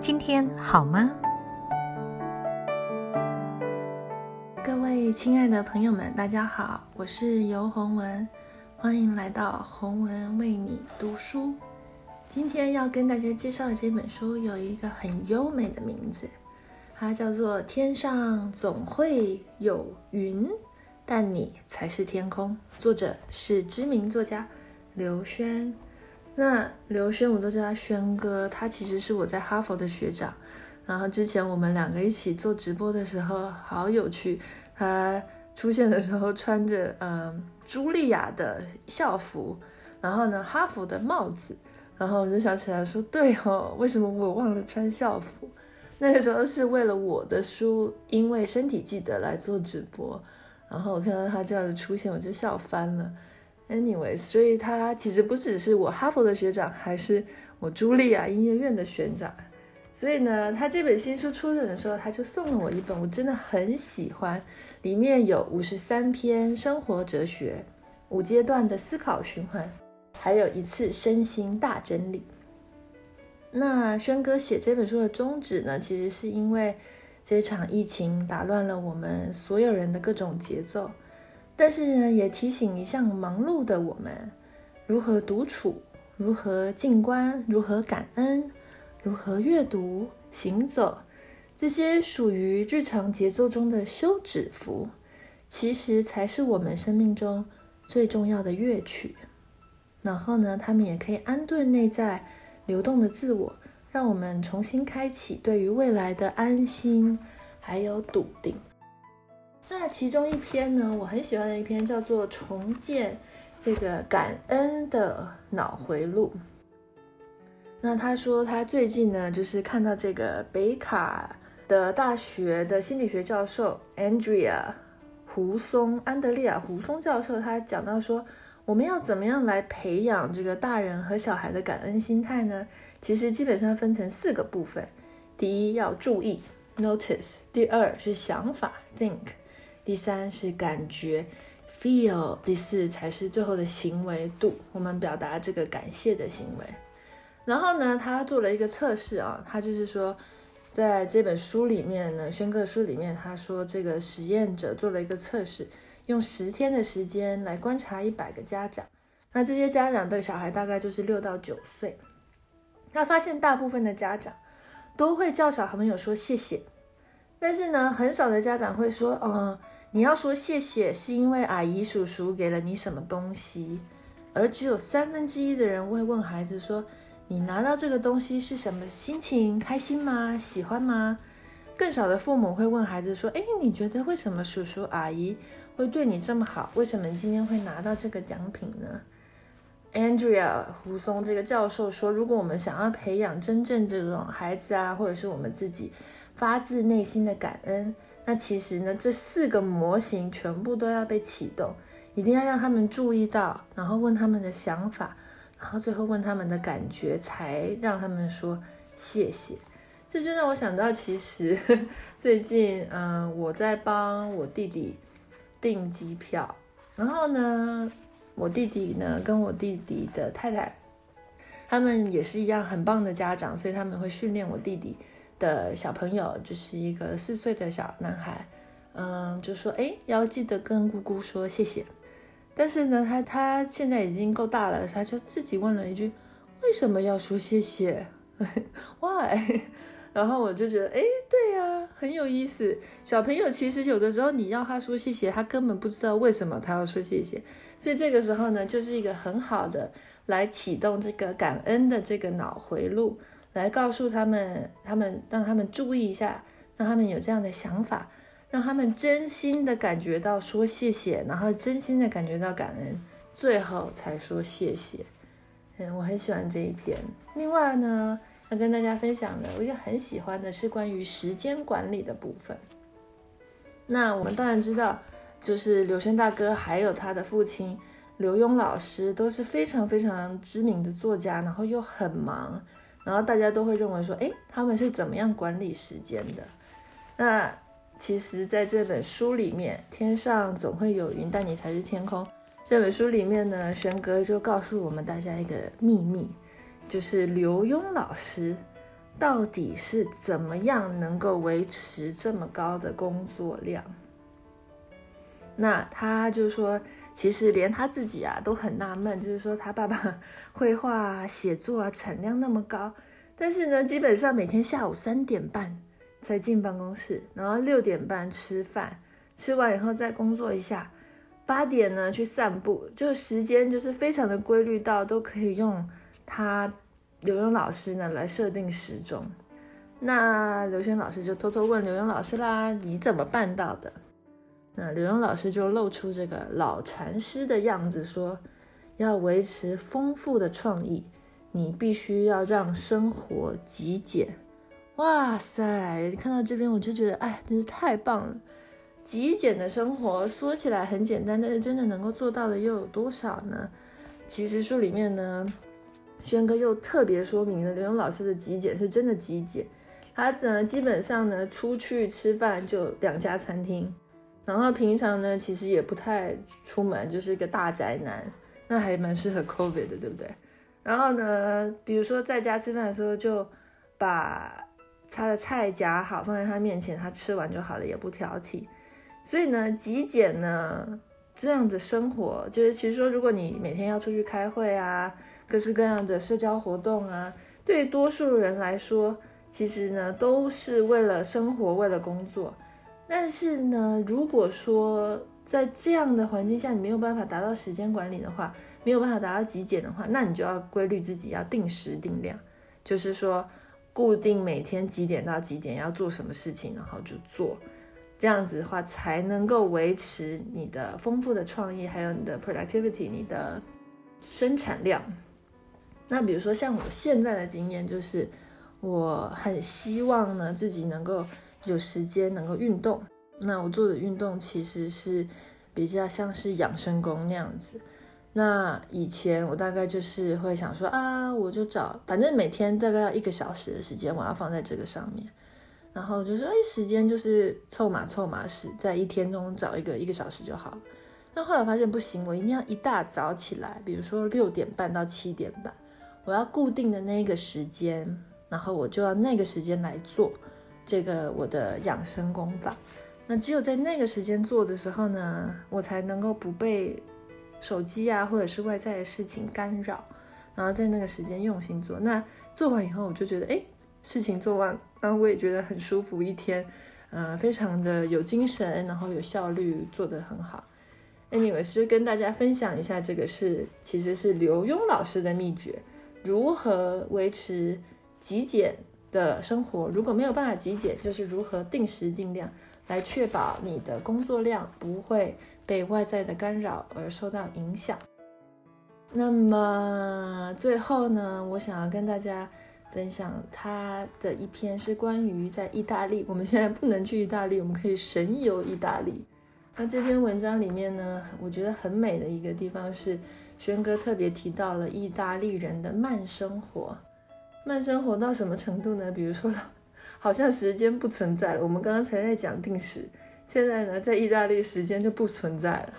今天好吗？各位亲爱的朋友们，大家好，我是尤红文，欢迎来到红文为你读书。今天要跟大家介绍的这本书有一个很优美的名字，它叫做《天上总会有云，但你才是天空》，作者是知名作家刘轩。那刘轩，我都叫他轩哥，他其实是我在哈佛的学长。然后之前我们两个一起做直播的时候，好有趣。他出现的时候穿着嗯茱莉亚的校服，然后呢哈佛的帽子，然后我就想起来说，对哦，为什么我忘了穿校服？那个时候是为了我的书，因为身体记得来做直播。然后我看到他这样子出现，我就笑翻了。Anyways，所以他其实不只是我哈佛的学长，还是我茱莉亚音乐院的学长。所以呢，他这本新书出的时候，他就送了我一本，我真的很喜欢，里面有五十三篇生活哲学，五阶段的思考循环，还有一次身心大整理。那轩哥写这本书的宗旨呢，其实是因为这场疫情打乱了我们所有人的各种节奏。但是呢，也提醒一向忙碌的我们，如何独处，如何静观，如何感恩，如何阅读、行走，这些属于日常节奏中的休止符，其实才是我们生命中最重要的乐曲。然后呢，他们也可以安顿内在流动的自我，让我们重新开启对于未来的安心，还有笃定。那其中一篇呢，我很喜欢的一篇叫做《重建这个感恩的脑回路》。那他说他最近呢，就是看到这个北卡的大学的心理学教授 Andrea 胡松安德利亚胡松教授，他讲到说，我们要怎么样来培养这个大人和小孩的感恩心态呢？其实基本上分成四个部分：第一要注意 notice；第二是想法 think。第三是感觉，feel；第四才是最后的行为度，我们表达这个感谢的行为。然后呢，他做了一个测试啊，他就是说，在这本书里面呢，宣哥书里面，他说这个实验者做了一个测试，用十天的时间来观察一百个家长，那这些家长的小孩大概就是六到九岁，他发现大部分的家长都会叫小朋友说谢谢。但是呢，很少的家长会说，嗯，你要说谢谢，是因为阿姨叔叔给了你什么东西，而只有三分之一的人会问孩子说，你拿到这个东西是什么心情？开心吗？喜欢吗？更少的父母会问孩子说，哎，你觉得为什么叔叔阿姨会对你这么好？为什么今天会拿到这个奖品呢？Andrea 胡松这个教授说，如果我们想要培养真正这种孩子啊，或者是我们自己。发自内心的感恩，那其实呢，这四个模型全部都要被启动，一定要让他们注意到，然后问他们的想法，然后最后问他们的感觉，才让他们说谢谢。这就让我想到，其实 最近，嗯，我在帮我弟弟订机票，然后呢，我弟弟呢跟我弟弟的太太，他们也是一样很棒的家长，所以他们会训练我弟弟。的小朋友就是一个四岁的小男孩，嗯，就说哎，要记得跟姑姑说谢谢。但是呢，他他现在已经够大了，他就自己问了一句：为什么要说谢谢？Why？然后我就觉得，哎，对呀，很有意思。小朋友其实有的时候你要他说谢谢，他根本不知道为什么他要说谢谢。所以这个时候呢，就是一个很好的来启动这个感恩的这个脑回路。来告诉他们，他们让他们注意一下，让他们有这样的想法，让他们真心的感觉到说谢谢，然后真心的感觉到感恩，最后才说谢谢。嗯，我很喜欢这一篇。另外呢，要跟大家分享的，我也很喜欢的是关于时间管理的部分。那我们当然知道，就是刘轩大哥还有他的父亲刘墉老师都是非常非常知名的作家，然后又很忙。然后大家都会认为说，哎，他们是怎么样管理时间的？那其实，在这本书里面，《天上总会有云，但你才是天空》这本书里面呢，玄哥就告诉我们大家一个秘密，就是刘墉老师到底是怎么样能够维持这么高的工作量？那他就说，其实连他自己啊都很纳闷，就是说他爸爸 绘画、啊写作啊产量那么高，但是呢，基本上每天下午三点半才进办公室，然后六点半吃饭，吃完以后再工作一下，八点呢去散步，就时间就是非常的规律到都可以用他刘勇老师呢来设定时钟。那刘轩老师就偷偷问刘勇老师啦：“你怎么办到的？”那刘墉老师就露出这个老禅师的样子，说：“要维持丰富的创意，你必须要让生活极简。”哇塞！看到这边我就觉得，哎，真是太棒了！极简的生活说起来很简单，但是真的能够做到的又有多少呢？其实书里面呢，轩哥又特别说明了刘墉老师的极简是真的极简。他呢，基本上呢，出去吃饭就两家餐厅。然后平常呢，其实也不太出门，就是一个大宅男，那还蛮适合 COVID 的，对不对？然后呢，比如说在家吃饭的时候，就把他的菜夹好放在他面前，他吃完就好了，也不挑剔。所以呢，极简呢这样的生活，就是其实说，如果你每天要出去开会啊，各式各样的社交活动啊，对多数人来说，其实呢都是为了生活，为了工作。但是呢，如果说在这样的环境下，你没有办法达到时间管理的话，没有办法达到极简的话，那你就要规律自己，要定时定量，就是说固定每天几点到几点要做什么事情，然后就做，这样子的话才能够维持你的丰富的创意，还有你的 productivity，你的生产量。那比如说像我现在的经验，就是我很希望呢自己能够。有时间能够运动，那我做的运动其实是比较像是养生功那样子。那以前我大概就是会想说啊，我就找，反正每天大概要一个小时的时间，我要放在这个上面。然后就说，哎，时间就是凑马凑马式，在一天中找一个一个小时就好了。那后来发现不行，我一定要一大早起来，比如说六点半到七点半，我要固定的那个时间，然后我就要那个时间来做。这个我的养生功法，那只有在那个时间做的时候呢，我才能够不被手机啊或者是外在的事情干扰，然后在那个时间用心做。那做完以后，我就觉得，哎，事情做完，然后我也觉得很舒服，一天，嗯，非常的有精神，然后有效率，做得很好。Anyway，是跟大家分享一下，这个是其实是刘墉老师的秘诀，如何维持极简。的生活如果没有办法极简，就是如何定时定量来确保你的工作量不会被外在的干扰而受到影响。那么最后呢，我想要跟大家分享他的一篇是关于在意大利。我们现在不能去意大利，我们可以神游意大利。那这篇文章里面呢，我觉得很美的一个地方是，轩哥特别提到了意大利人的慢生活。慢生活到什么程度呢？比如说，好像时间不存在了。我们刚刚才在讲定时，现在呢，在意大利时间就不存在了。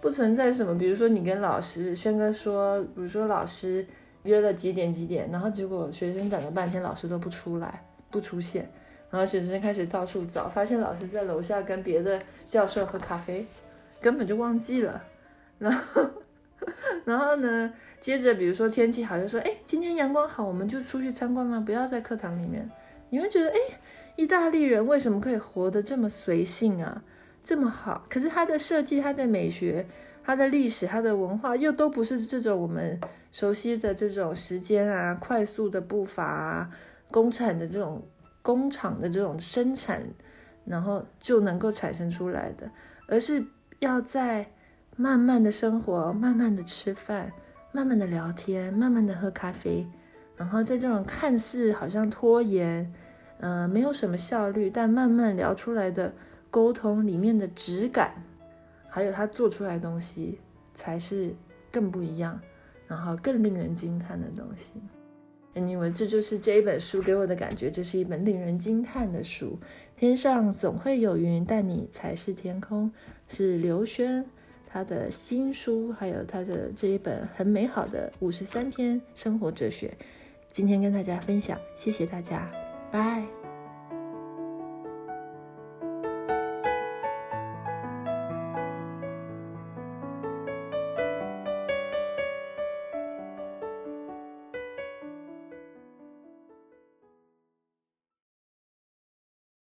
不存在什么？比如说，你跟老师轩哥说，比如说老师约了几点几点，然后结果学生等了半天，老师都不出来，不出现，然后学生开始到处找，发现老师在楼下跟别的教授喝咖啡，根本就忘记了。然后，然后呢？接着，比如说天气好，就说，哎，今天阳光好，我们就出去参观吗？不要在课堂里面。你会觉得，哎，意大利人为什么可以活得这么随性啊，这么好？可是他的设计、他的美学、他的历史、他的文化，又都不是这种我们熟悉的这种时间啊、快速的步伐啊、工厂的这种工厂的这种生产，然后就能够产生出来的，而是要在慢慢的生活、慢慢的吃饭。慢慢的聊天，慢慢的喝咖啡，然后在这种看似好像拖延，呃，没有什么效率，但慢慢聊出来的沟通里面的质感，还有他做出来的东西，才是更不一样，然后更令人惊叹的东西。Anyway，这就是这一本书给我的感觉，这是一本令人惊叹的书。天上总会有云，但你才是天空。是刘轩。他的新书，还有他的这一本很美好的五十三篇生活哲学，今天跟大家分享，谢谢大家，拜。